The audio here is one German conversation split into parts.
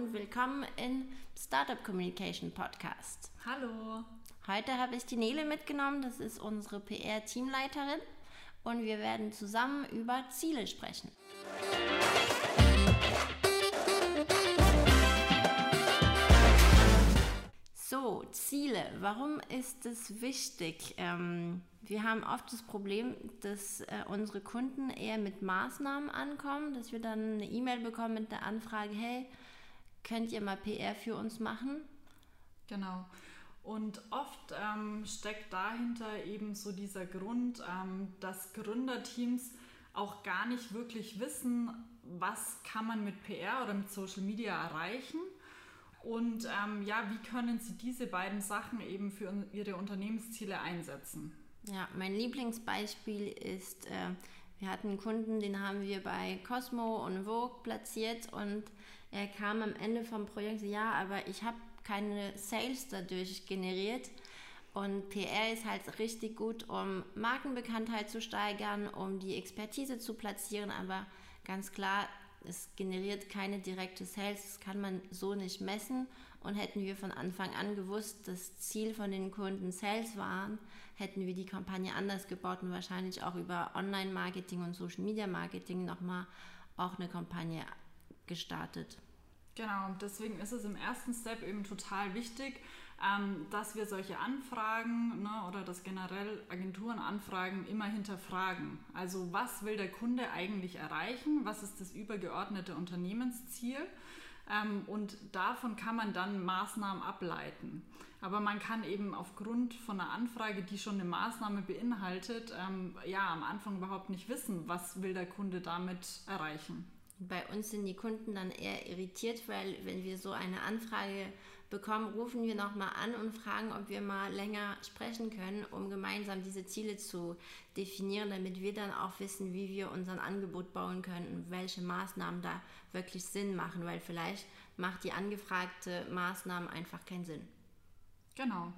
und willkommen in Startup Communication Podcast. Hallo. Heute habe ich die Nele mitgenommen, das ist unsere PR-Teamleiterin und wir werden zusammen über Ziele sprechen. So, Ziele. Warum ist es wichtig? Ähm, wir haben oft das Problem, dass äh, unsere Kunden eher mit Maßnahmen ankommen, dass wir dann eine E-Mail bekommen mit der Anfrage, hey, könnt ihr mal PR für uns machen? Genau. Und oft ähm, steckt dahinter eben so dieser Grund, ähm, dass Gründerteams auch gar nicht wirklich wissen, was kann man mit PR oder mit Social Media erreichen und ähm, ja, wie können Sie diese beiden Sachen eben für Ihre Unternehmensziele einsetzen? Ja, mein Lieblingsbeispiel ist, äh, wir hatten einen Kunden, den haben wir bei Cosmo und Vogue platziert und er kam am Ende vom Projekt, ja, aber ich habe keine Sales dadurch generiert. Und PR ist halt richtig gut, um Markenbekanntheit zu steigern, um die Expertise zu platzieren, aber ganz klar, es generiert keine direkte Sales, das kann man so nicht messen. Und hätten wir von Anfang an gewusst, dass Ziel von den Kunden Sales waren, hätten wir die Kampagne anders gebaut und wahrscheinlich auch über Online-Marketing und Social-Media-Marketing nochmal auch eine Kampagne gestartet. Genau, deswegen ist es im ersten Step eben total wichtig, ähm, dass wir solche Anfragen ne, oder dass generell Agenturen Anfragen immer hinterfragen. Also was will der Kunde eigentlich erreichen? Was ist das übergeordnete Unternehmensziel? Ähm, und davon kann man dann Maßnahmen ableiten. Aber man kann eben aufgrund von einer Anfrage, die schon eine Maßnahme beinhaltet, ähm, ja am Anfang überhaupt nicht wissen, was will der Kunde damit erreichen. Bei uns sind die Kunden dann eher irritiert, weil wenn wir so eine Anfrage bekommen, rufen wir nochmal an und fragen, ob wir mal länger sprechen können, um gemeinsam diese Ziele zu definieren, damit wir dann auch wissen, wie wir unser Angebot bauen können und welche Maßnahmen da wirklich Sinn machen, weil vielleicht macht die angefragte Maßnahme einfach keinen Sinn. Genau,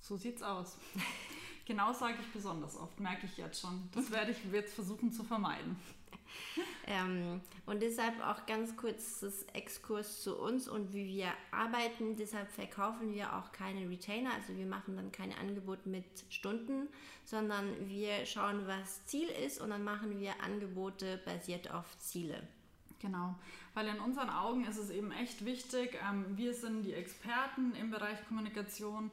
so sieht's aus. genau sage ich besonders oft, merke ich jetzt schon. Das werde ich jetzt versuchen zu vermeiden. ähm, und deshalb auch ganz kurz das Exkurs zu uns und wie wir arbeiten. Deshalb verkaufen wir auch keine Retainer, also wir machen dann kein Angebot mit Stunden, sondern wir schauen, was Ziel ist und dann machen wir Angebote basiert auf Ziele. Genau, weil in unseren Augen ist es eben echt wichtig, ähm, wir sind die Experten im Bereich Kommunikation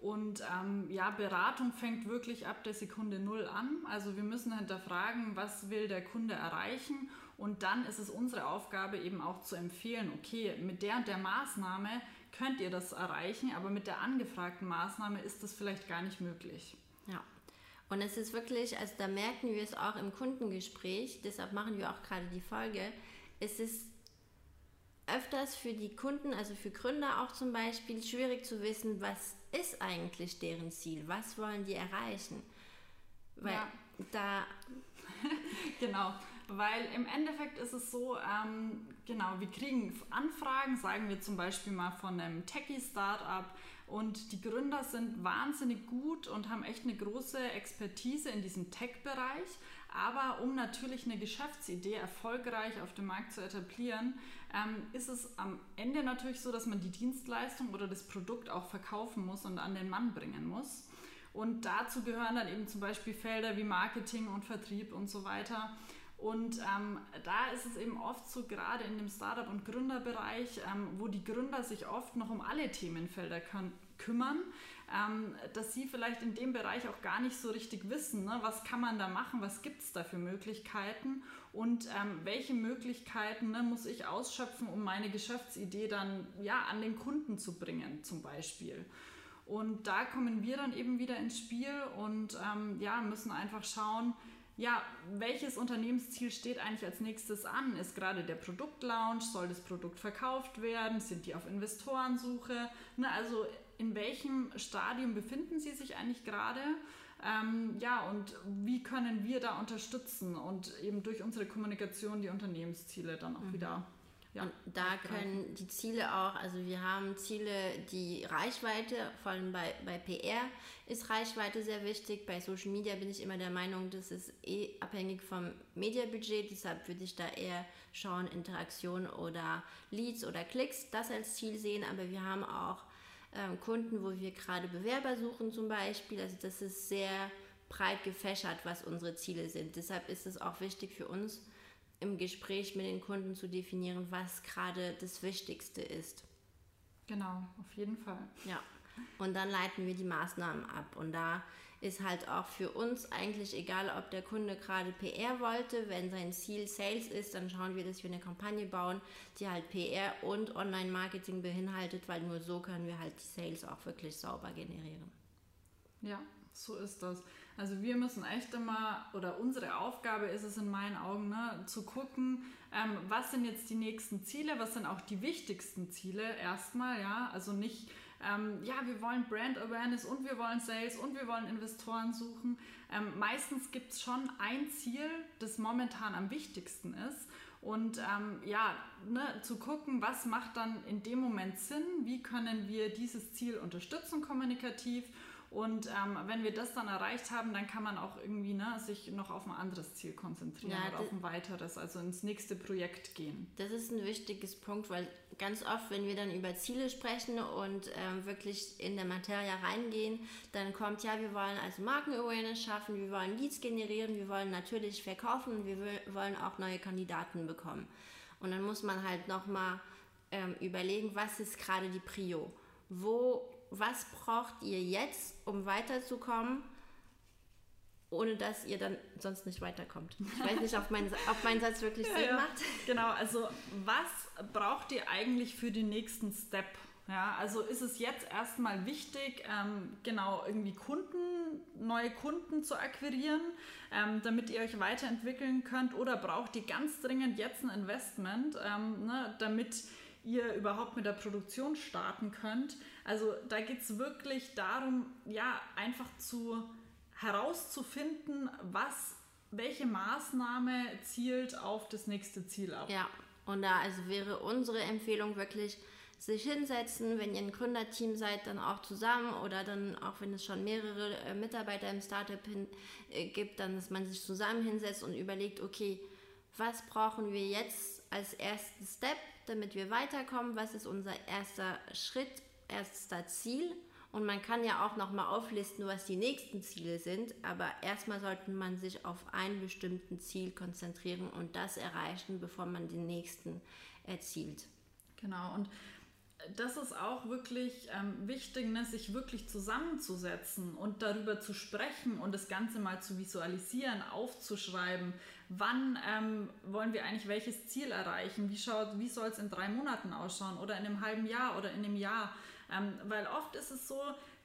und ähm, ja, Beratung fängt wirklich ab der Sekunde Null an. Also wir müssen hinterfragen, was will der Kunde erreichen. Und dann ist es unsere Aufgabe eben auch zu empfehlen, okay, mit der und der Maßnahme könnt ihr das erreichen, aber mit der angefragten Maßnahme ist das vielleicht gar nicht möglich. Ja. Und es ist wirklich, also da merken wir es auch im Kundengespräch, deshalb machen wir auch gerade die Folge, es ist öfters für die Kunden, also für Gründer auch zum Beispiel, schwierig zu wissen, was ist eigentlich deren Ziel, was wollen die erreichen. Weil ja. da. genau, weil im Endeffekt ist es so, ähm, genau, wir kriegen Anfragen, sagen wir zum Beispiel mal von einem Techie-Startup und die Gründer sind wahnsinnig gut und haben echt eine große Expertise in diesem Tech-Bereich. Aber um natürlich eine Geschäftsidee erfolgreich auf dem Markt zu etablieren, ähm, ist es am Ende natürlich so, dass man die Dienstleistung oder das Produkt auch verkaufen muss und an den Mann bringen muss. Und dazu gehören dann eben zum Beispiel Felder wie Marketing und Vertrieb und so weiter. Und ähm, da ist es eben oft so, gerade in dem Startup- und Gründerbereich, ähm, wo die Gründer sich oft noch um alle Themenfelder kümmern, ähm, dass sie vielleicht in dem Bereich auch gar nicht so richtig wissen, ne? was kann man da machen, was gibt es da für Möglichkeiten und ähm, welche Möglichkeiten ne, muss ich ausschöpfen, um meine Geschäftsidee dann ja, an den Kunden zu bringen zum Beispiel. Und da kommen wir dann eben wieder ins Spiel und ähm, ja, müssen einfach schauen, ja, welches Unternehmensziel steht eigentlich als nächstes an? Ist gerade der Produktlaunch? Soll das Produkt verkauft werden? Sind die auf Investorensuche? Ne, also in welchem Stadium befinden Sie sich eigentlich gerade? Ähm, ja, und wie können wir da unterstützen und eben durch unsere Kommunikation die Unternehmensziele dann auch mhm. wieder Ja, und da können die Ziele auch, also wir haben Ziele, die Reichweite, vor allem bei, bei PR ist Reichweite sehr wichtig. Bei Social Media bin ich immer der Meinung, das ist eh abhängig vom Mediabudget, deshalb würde ich da eher schauen, Interaktion oder Leads oder Klicks, das als Ziel sehen, aber wir haben auch ähm, Kunden, wo wir gerade Bewerber suchen zum Beispiel, also das ist sehr breit gefächert, was unsere Ziele sind. Deshalb ist es auch wichtig für uns, im Gespräch mit den Kunden zu definieren, was gerade das Wichtigste ist. Genau, auf jeden Fall. Ja. Und dann leiten wir die Maßnahmen ab. Und da ist halt auch für uns eigentlich egal, ob der Kunde gerade PR wollte. Wenn sein Ziel Sales ist, dann schauen wir, dass wir eine Kampagne bauen, die halt PR und Online-Marketing beinhaltet, weil nur so können wir halt die Sales auch wirklich sauber generieren. Ja, so ist das. Also wir müssen echt immer, oder unsere Aufgabe ist es in meinen Augen, ne, zu gucken, ähm, was sind jetzt die nächsten Ziele, was sind auch die wichtigsten Ziele erstmal, ja, also nicht, ähm, ja, wir wollen Brand Awareness und wir wollen Sales und wir wollen Investoren suchen. Ähm, meistens gibt es schon ein Ziel, das momentan am wichtigsten ist. Und ähm, ja, ne, zu gucken, was macht dann in dem Moment Sinn, wie können wir dieses Ziel unterstützen kommunikativ und ähm, wenn wir das dann erreicht haben, dann kann man auch irgendwie ne, sich noch auf ein anderes Ziel konzentrieren ja, oder auf ein weiteres, also ins nächste Projekt gehen. Das ist ein wichtiges Punkt, weil ganz oft, wenn wir dann über Ziele sprechen und ähm, wirklich in der Materie reingehen, dann kommt, ja, wir wollen also Marken-Awareness schaffen, wir wollen Leads generieren, wir wollen natürlich verkaufen und wir wollen auch neue Kandidaten bekommen. Und dann muss man halt nochmal ähm, überlegen, was ist gerade die Prio? Wo was braucht ihr jetzt, um weiterzukommen, ohne dass ihr dann sonst nicht weiterkommt. Ich weiß nicht, ob mein, ob mein Satz wirklich Sinn ja, macht. Genau, also was braucht ihr eigentlich für den nächsten Step? Ja, also ist es jetzt erstmal wichtig, ähm, genau irgendwie Kunden, neue Kunden zu akquirieren, ähm, damit ihr euch weiterentwickeln könnt oder braucht ihr ganz dringend jetzt ein Investment, ähm, ne, damit ihr überhaupt mit der Produktion starten könnt. Also da geht es wirklich darum, ja, einfach zu herauszufinden, was, welche Maßnahme zielt auf das nächste Ziel ab. Ja, und da also wäre unsere Empfehlung wirklich, sich hinsetzen, wenn ihr ein Gründerteam seid, dann auch zusammen oder dann auch wenn es schon mehrere äh, Mitarbeiter im Startup hin, äh, gibt, dann dass man sich zusammen hinsetzt und überlegt, okay, was brauchen wir jetzt als ersten Step, damit wir weiterkommen, was ist unser erster Schritt, erster Ziel. Und man kann ja auch nochmal auflisten, was die nächsten Ziele sind, aber erstmal sollte man sich auf ein bestimmtes Ziel konzentrieren und das erreichen, bevor man den nächsten erzielt. Genau, und das ist auch wirklich ähm, wichtig, ne, sich wirklich zusammenzusetzen und darüber zu sprechen und das Ganze mal zu visualisieren, aufzuschreiben. Wann ähm, wollen wir eigentlich welches Ziel erreichen? Wie, wie soll es in drei Monaten ausschauen oder in einem halben Jahr oder in einem Jahr? Ähm, weil oft ist es so,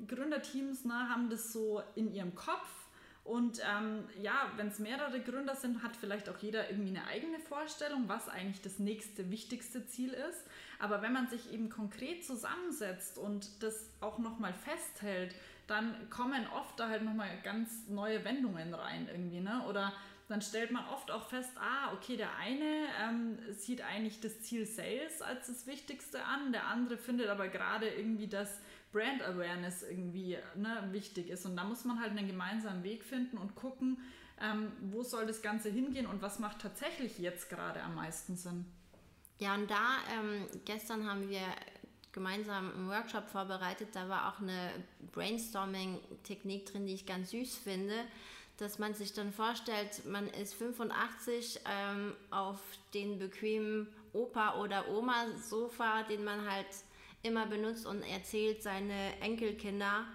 Gründerteams ne, haben das so in ihrem Kopf und ähm, ja, wenn es mehrere Gründer sind, hat vielleicht auch jeder irgendwie eine eigene Vorstellung, was eigentlich das nächste wichtigste Ziel ist. Aber wenn man sich eben konkret zusammensetzt und das auch nochmal festhält, dann kommen oft da halt nochmal ganz neue Wendungen rein irgendwie, ne? Oder dann stellt man oft auch fest, ah, okay, der eine ähm, sieht eigentlich das Ziel Sales als das Wichtigste an, der andere findet aber gerade irgendwie, dass Brand Awareness irgendwie ne, wichtig ist. Und da muss man halt einen gemeinsamen Weg finden und gucken, ähm, wo soll das Ganze hingehen und was macht tatsächlich jetzt gerade am meisten Sinn. Ja, und da, ähm, gestern haben wir gemeinsam einen Workshop vorbereitet, da war auch eine Brainstorming-Technik drin, die ich ganz süß finde, dass man sich dann vorstellt, man ist 85 ähm, auf den bequemen Opa- oder Oma-Sofa, den man halt immer benutzt und erzählt seine Enkelkinder,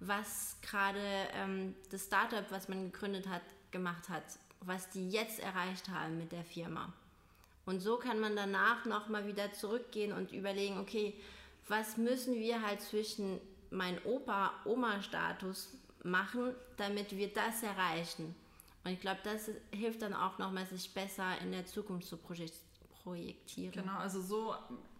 was gerade ähm, das Startup, was man gegründet hat, gemacht hat, was die jetzt erreicht haben mit der Firma. Und so kann man danach nochmal wieder zurückgehen und überlegen, okay, was müssen wir halt zwischen mein Opa-Oma-Status machen, damit wir das erreichen. Und ich glaube, das hilft dann auch nochmal, sich besser in der Zukunft zu projektieren. Genau, also so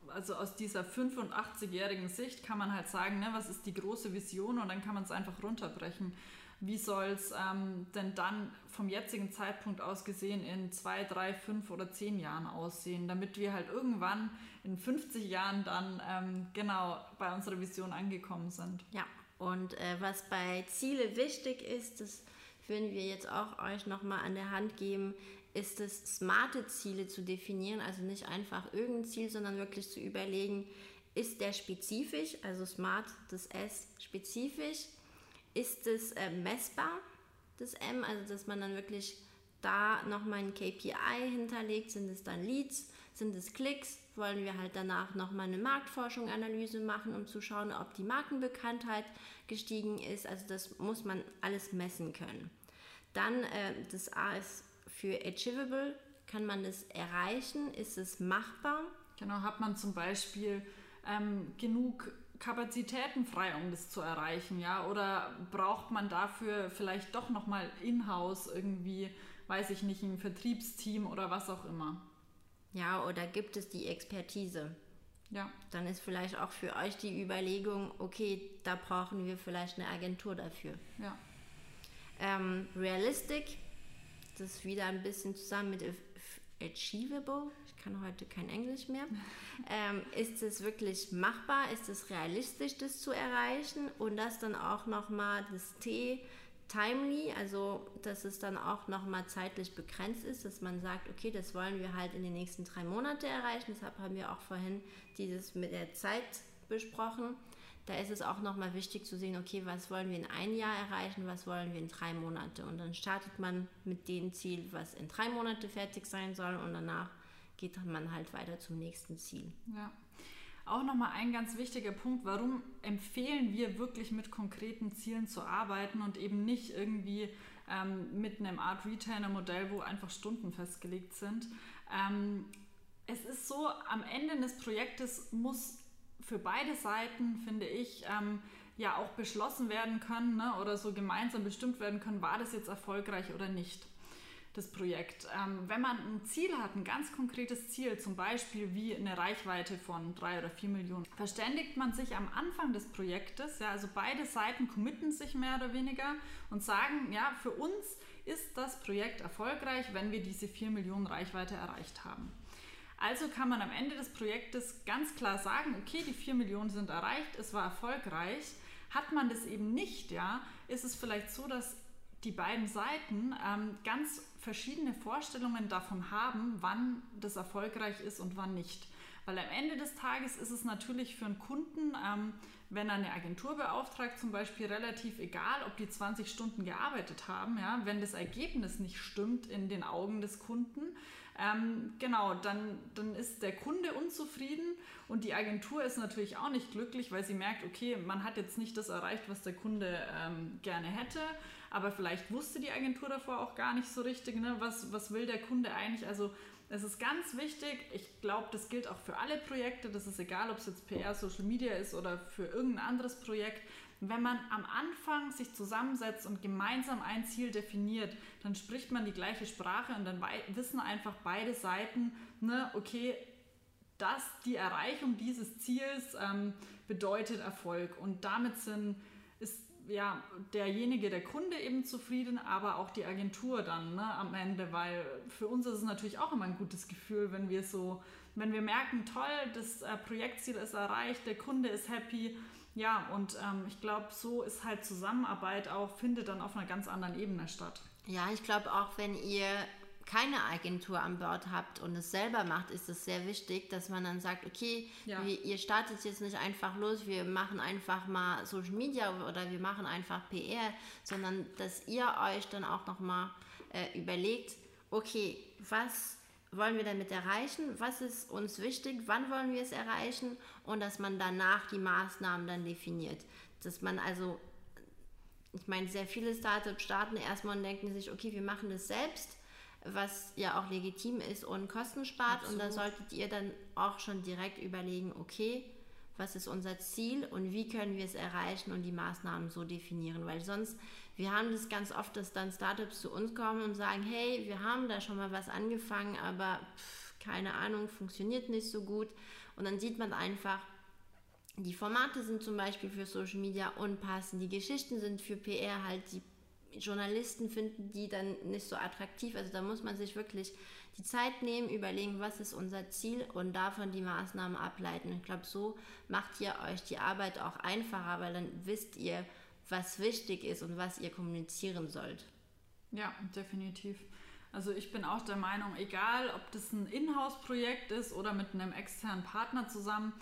also aus dieser 85-jährigen Sicht kann man halt sagen, ne, was ist die große Vision und dann kann man es einfach runterbrechen. Wie soll es ähm, denn dann vom jetzigen Zeitpunkt aus gesehen in zwei, drei, fünf oder zehn Jahren aussehen, damit wir halt irgendwann in 50 Jahren dann ähm, genau bei unserer Vision angekommen sind. Ja, und äh, was bei Ziele wichtig ist, das würden wir jetzt auch euch nochmal an der Hand geben, ist es, smarte Ziele zu definieren, also nicht einfach irgendein Ziel, sondern wirklich zu überlegen, ist der spezifisch, also smart, das S spezifisch, ist es äh, messbar, das M, also dass man dann wirklich da nochmal ein KPI hinterlegt, sind es dann Leads, sind es Klicks, wollen wir halt danach nochmal eine Marktforschung, Analyse machen, um zu schauen, ob die Markenbekanntheit gestiegen ist, also das muss man alles messen können. Dann äh, das A ist für achievable, kann man das erreichen, ist es machbar? Genau, hat man zum Beispiel ähm, genug Kapazitäten frei, um das zu erreichen, ja? Oder braucht man dafür vielleicht doch nochmal in-house irgendwie, weiß ich nicht, ein Vertriebsteam oder was auch immer? Ja, oder gibt es die Expertise? Ja. Dann ist vielleicht auch für euch die Überlegung, okay, da brauchen wir vielleicht eine Agentur dafür. Ja. Ähm, realistic, das ist wieder ein bisschen zusammen mit achievable, ich kann heute kein Englisch mehr. Ähm, ist es wirklich machbar? Ist es realistisch, das zu erreichen? Und das dann auch nochmal das T, timely, also dass es dann auch nochmal zeitlich begrenzt ist, dass man sagt, okay, das wollen wir halt in den nächsten drei Monate erreichen. Deshalb haben wir auch vorhin dieses mit der Zeit besprochen. Da ist es auch nochmal wichtig zu sehen, okay, was wollen wir in ein Jahr erreichen, was wollen wir in drei Monate. Und dann startet man mit dem Ziel, was in drei Monate fertig sein soll und danach geht man halt weiter zum nächsten Ziel. Ja. Auch nochmal ein ganz wichtiger Punkt, warum empfehlen wir wirklich mit konkreten Zielen zu arbeiten und eben nicht irgendwie ähm, mit einem Art Retainer-Modell, wo einfach Stunden festgelegt sind. Ähm, es ist so, am Ende des Projektes muss für beide Seiten, finde ich, ähm, ja auch beschlossen werden können ne, oder so gemeinsam bestimmt werden können, war das jetzt erfolgreich oder nicht das Projekt. Ähm, wenn man ein Ziel hat, ein ganz konkretes Ziel, zum Beispiel wie eine Reichweite von drei oder vier Millionen, verständigt man sich am Anfang des Projektes, ja, also beide Seiten committen sich mehr oder weniger und sagen, ja, für uns ist das Projekt erfolgreich, wenn wir diese vier Millionen Reichweite erreicht haben. Also kann man am Ende des Projektes ganz klar sagen, okay, die 4 Millionen sind erreicht, es war erfolgreich. Hat man das eben nicht, ja, ist es vielleicht so, dass die beiden Seiten ähm, ganz verschiedene Vorstellungen davon haben, wann das erfolgreich ist und wann nicht. Weil am Ende des Tages ist es natürlich für einen Kunden, ähm, wenn er eine Agentur beauftragt, zum Beispiel relativ egal, ob die 20 Stunden gearbeitet haben, ja, wenn das Ergebnis nicht stimmt in den Augen des Kunden, ähm, genau, dann, dann ist der Kunde unzufrieden und die Agentur ist natürlich auch nicht glücklich, weil sie merkt, okay, man hat jetzt nicht das erreicht, was der Kunde ähm, gerne hätte, aber vielleicht wusste die Agentur davor auch gar nicht so richtig, ne, was, was will der Kunde eigentlich. Also es ist ganz wichtig, ich glaube, das gilt auch für alle Projekte, das ist egal, ob es jetzt PR, Social Media ist oder für irgendein anderes Projekt, wenn man am Anfang sich zusammensetzt und gemeinsam ein Ziel definiert, dann spricht man die gleiche Sprache und dann wissen einfach beide Seiten, ne, okay, dass die Erreichung dieses Ziels ähm, bedeutet Erfolg. Und damit sind, ist ja, derjenige, der Kunde eben zufrieden, aber auch die Agentur dann ne, am Ende, weil für uns ist es natürlich auch immer ein gutes Gefühl, wenn wir so, wenn wir merken, toll, das äh, Projektziel ist erreicht, der Kunde ist happy, ja, und ähm, ich glaube, so ist halt Zusammenarbeit auch, findet dann auf einer ganz anderen Ebene statt. Ja, ich glaube auch, wenn ihr keine Agentur an Bord habt und es selber macht, ist es sehr wichtig, dass man dann sagt, okay, ja. wir, ihr startet jetzt nicht einfach los, wir machen einfach mal Social Media oder wir machen einfach PR, sondern dass ihr euch dann auch nochmal äh, überlegt, okay, was wollen wir damit erreichen? Was ist uns wichtig? Wann wollen wir es erreichen? Und dass man danach die Maßnahmen dann definiert. Dass man also, ich meine, sehr viele Startups starten erstmal und denken sich, okay, wir machen das selbst, was ja auch legitim ist und Kosten spart. Absolut. Und da solltet ihr dann auch schon direkt überlegen, okay, was ist unser Ziel und wie können wir es erreichen und die Maßnahmen so definieren. Weil sonst wir haben das ganz oft, dass dann Startups zu uns kommen und sagen, hey, wir haben da schon mal was angefangen, aber pff, keine Ahnung, funktioniert nicht so gut. Und dann sieht man einfach, die Formate sind zum Beispiel für Social Media unpassend, die Geschichten sind für PR halt, die Journalisten finden die dann nicht so attraktiv. Also da muss man sich wirklich die Zeit nehmen, überlegen, was ist unser Ziel und davon die Maßnahmen ableiten. Ich glaube, so macht ihr euch die Arbeit auch einfacher, weil dann wisst ihr, was wichtig ist und was ihr kommunizieren sollt. Ja, definitiv. Also ich bin auch der Meinung, egal ob das ein Inhouse-Projekt ist oder mit einem externen Partner zusammen,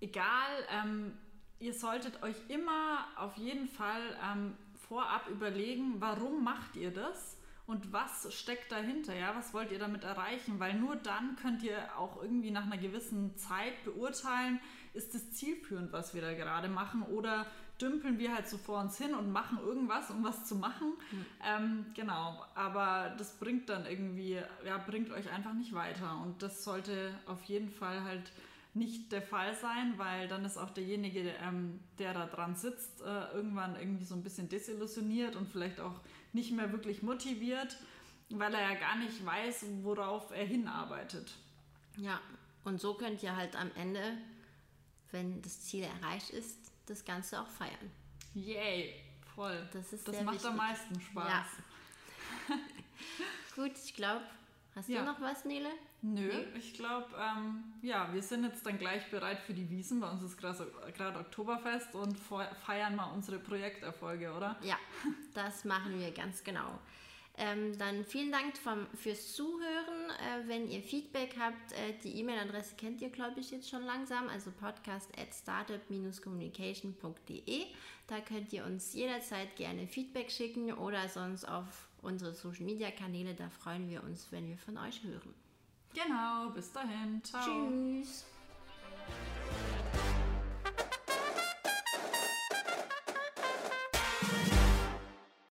egal, ähm, ihr solltet euch immer auf jeden Fall ähm, vorab überlegen, warum macht ihr das und was steckt dahinter, ja, was wollt ihr damit erreichen, weil nur dann könnt ihr auch irgendwie nach einer gewissen Zeit beurteilen, ist es zielführend, was wir da gerade machen oder dümpeln wir halt so vor uns hin und machen irgendwas, um was zu machen. Mhm. Ähm, genau, aber das bringt dann irgendwie, ja, bringt euch einfach nicht weiter. Und das sollte auf jeden Fall halt nicht der Fall sein, weil dann ist auch derjenige, ähm, der da dran sitzt, äh, irgendwann irgendwie so ein bisschen desillusioniert und vielleicht auch nicht mehr wirklich motiviert, weil er ja gar nicht weiß, worauf er hinarbeitet. Ja, und so könnt ihr halt am Ende, wenn das Ziel erreicht ist, das Ganze auch feiern. Yay, voll. Das, ist das macht wichtig. am meisten Spaß. Ja. Gut, ich glaube, hast ja. du noch was, Nele? Nö, nee? ich glaube, ähm, ja, wir sind jetzt dann gleich bereit für die Wiesen. Bei uns ist gerade Oktoberfest und feiern mal unsere Projekterfolge, oder? Ja, das machen wir ganz genau. Ähm, dann vielen Dank vom, fürs Zuhören. Äh, wenn ihr Feedback habt, äh, die E-Mail-Adresse kennt ihr, glaube ich, jetzt schon langsam, also podcast at startup-communication.de. Da könnt ihr uns jederzeit gerne Feedback schicken oder sonst auf unsere Social-Media-Kanäle. Da freuen wir uns, wenn wir von euch hören. Genau, bis dahin. Ciao. Tschüss.